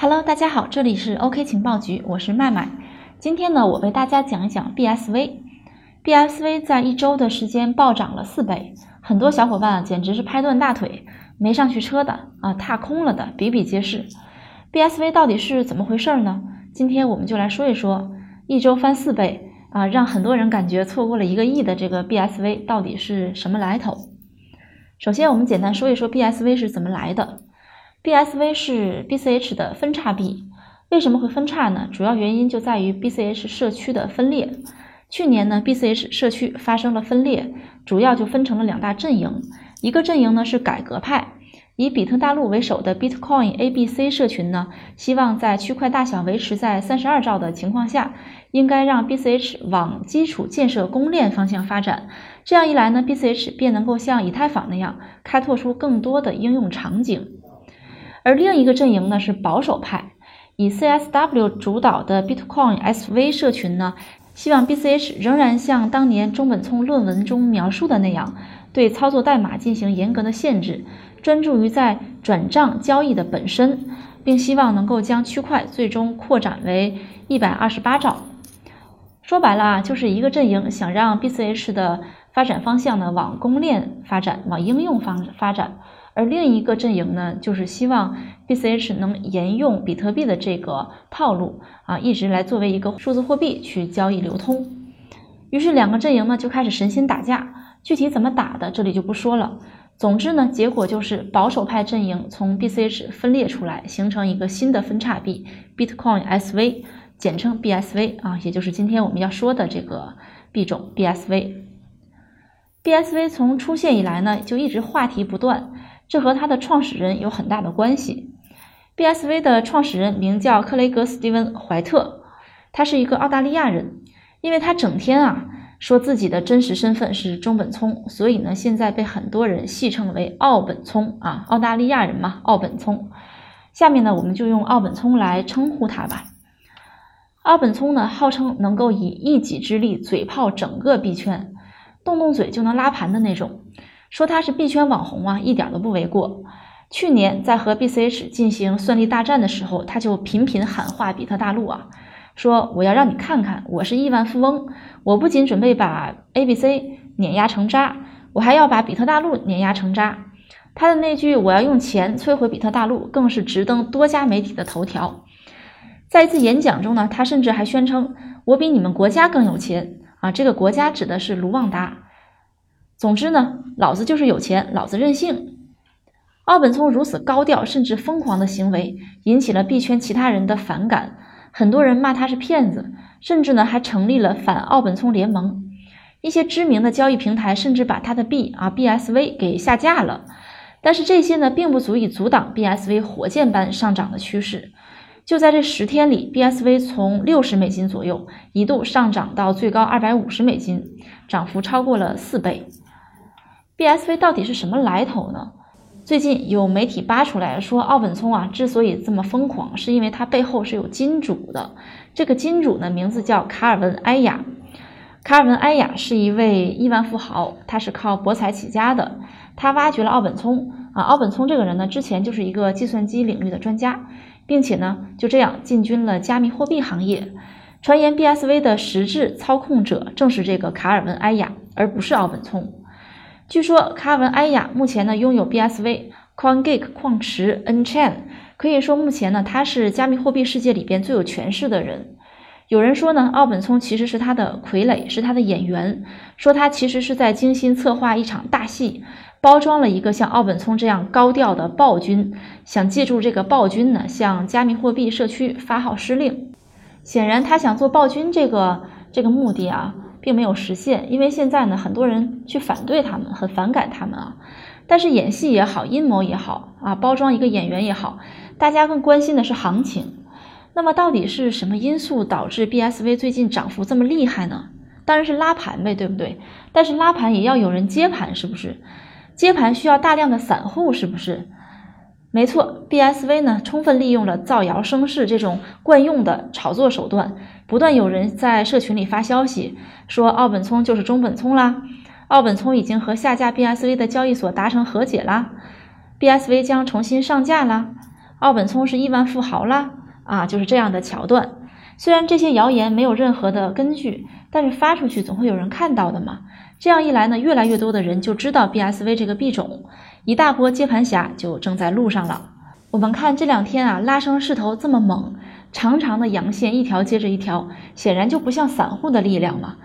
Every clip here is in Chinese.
Hello，大家好，这里是 OK 情报局，我是麦麦。今天呢，我为大家讲一讲 BSV。BSV 在一周的时间暴涨了四倍，很多小伙伴简直是拍断大腿，没上去车的啊，踏空了的比比皆是。BSV 到底是怎么回事呢？今天我们就来说一说，一周翻四倍啊，让很多人感觉错过了一个亿的这个 BSV 到底是什么来头？首先，我们简单说一说 BSV 是怎么来的。BSV 是 BCH 的分叉币，为什么会分叉呢？主要原因就在于 BCH 社区的分裂。去年呢，BCH 社区发生了分裂，主要就分成了两大阵营，一个阵营呢是改革派。以比特大陆为首的 Bitcoin ABC 社群呢，希望在区块大小维持在三十二兆的情况下，应该让 BCH 往基础建设公链方向发展。这样一来呢，BCH 便能够像以太坊那样开拓出更多的应用场景。而另一个阵营呢是保守派，以 CSW 主导的 Bitcoin SV 社群呢，希望 BCH 仍然像当年中本聪论文中描述的那样，对操作代码进行严格的限制。专注于在转账交易的本身，并希望能够将区块最终扩展为一百二十八兆。说白了啊，就是一个阵营想让 BCH 的发展方向呢往公链发展，往应用方发展；而另一个阵营呢，就是希望 BCH 能沿用比特币的这个套路啊，一直来作为一个数字货币去交易流通。于是两个阵营呢就开始神仙打架，具体怎么打的，这里就不说了。总之呢，结果就是保守派阵营从 BCH 分裂出来，形成一个新的分叉币 Bitcoin SV，简称 BSV 啊，也就是今天我们要说的这个币种 BSV。BSV 从出现以来呢，就一直话题不断，这和它的创始人有很大的关系。BSV 的创始人名叫克雷格·斯蒂文·怀特，他是一个澳大利亚人，因为他整天啊。说自己的真实身份是中本聪，所以呢，现在被很多人戏称为奥本聪啊，澳大利亚人嘛，奥本聪。下面呢，我们就用奥本聪来称呼他吧。奥本聪呢，号称能够以一己之力嘴炮整个币圈，动动嘴就能拉盘的那种。说他是币圈网红啊，一点都不为过。去年在和 BCH 进行算力大战的时候，他就频频喊话比特大陆啊。说我要让你看看，我是亿万富翁。我不仅准备把 A、B、C 碾压成渣，我还要把比特大陆碾压成渣。他的那句“我要用钱摧毁比特大陆”更是直登多家媒体的头条。在一次演讲中呢，他甚至还宣称：“我比你们国家更有钱啊！”这个国家指的是卢旺达。总之呢，老子就是有钱，老子任性。奥本聪如此高调甚至疯狂的行为，引起了币圈其他人的反感。很多人骂他是骗子，甚至呢还成立了反奥本聪联盟。一些知名的交易平台甚至把他的币啊 BSV 给下架了。但是这些呢并不足以阻挡 BSV 火箭般上涨的趋势。就在这十天里，BSV 从六十美金左右一度上涨到最高二百五十美金，涨幅超过了四倍。BSV 到底是什么来头呢？最近有媒体扒出来说，奥本聪啊之所以这么疯狂，是因为他背后是有金主的。这个金主呢，名字叫卡尔文·埃雅。卡尔文·埃雅是一位亿万富豪，他是靠博彩起家的。他挖掘了奥本聪啊，奥本聪这个人呢，之前就是一个计算机领域的专家，并且呢，就这样进军了加密货币行业。传言 BSV 的实质操控者正是这个卡尔文·埃雅，而不是奥本聪。据说卡文埃亚目前呢拥有 BSV、CoinGeek 矿池、Nchain，可以说目前呢他是加密货币世界里边最有权势的人。有人说呢奥本聪其实是他的傀儡，是他的演员，说他其实是在精心策划一场大戏，包装了一个像奥本聪这样高调的暴君，想借助这个暴君呢向加密货币社区发号施令。显然他想做暴君这个这个目的啊。并没有实现，因为现在呢，很多人去反对他们，很反感他们啊。但是演戏也好，阴谋也好啊，包装一个演员也好，大家更关心的是行情。那么到底是什么因素导致 BSV 最近涨幅这么厉害呢？当然是拉盘呗，对不对？但是拉盘也要有人接盘，是不是？接盘需要大量的散户，是不是？没错，BSV 呢，充分利用了造谣生事这种惯用的炒作手段，不断有人在社群里发消息说奥本聪就是中本聪啦，奥本聪已经和下架 BSV 的交易所达成和解啦，BSV 将重新上架啦，奥本聪是亿万富豪啦，啊，就是这样的桥段。虽然这些谣言没有任何的根据，但是发出去总会有人看到的嘛。这样一来呢，越来越多的人就知道 BSV 这个币种，一大波接盘侠就正在路上了。我们看这两天啊，拉升势头这么猛，长长的阳线一条接着一条，显然就不像散户的力量嘛。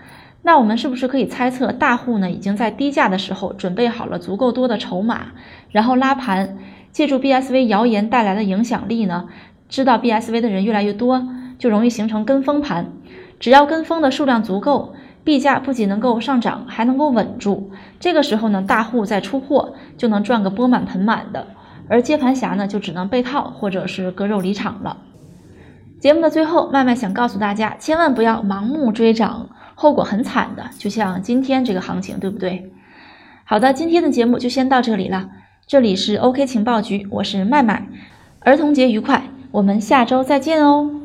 那我们是不是可以猜测，大户呢已经在低价的时候准备好了足够多的筹码，然后拉盘，借助 BSV 谣言带来的影响力呢？知道 BSV 的人越来越多，就容易形成跟风盘。只要跟风的数量足够，币价不仅能够上涨，还能够稳住。这个时候呢，大户再出货就能赚个钵满盆满的，而接盘侠呢就只能被套或者是割肉离场了。节目的最后，麦麦想告诉大家，千万不要盲目追涨。后果很惨的，就像今天这个行情，对不对？好的，今天的节目就先到这里了。这里是 OK 情报局，我是麦麦。儿童节愉快，我们下周再见哦。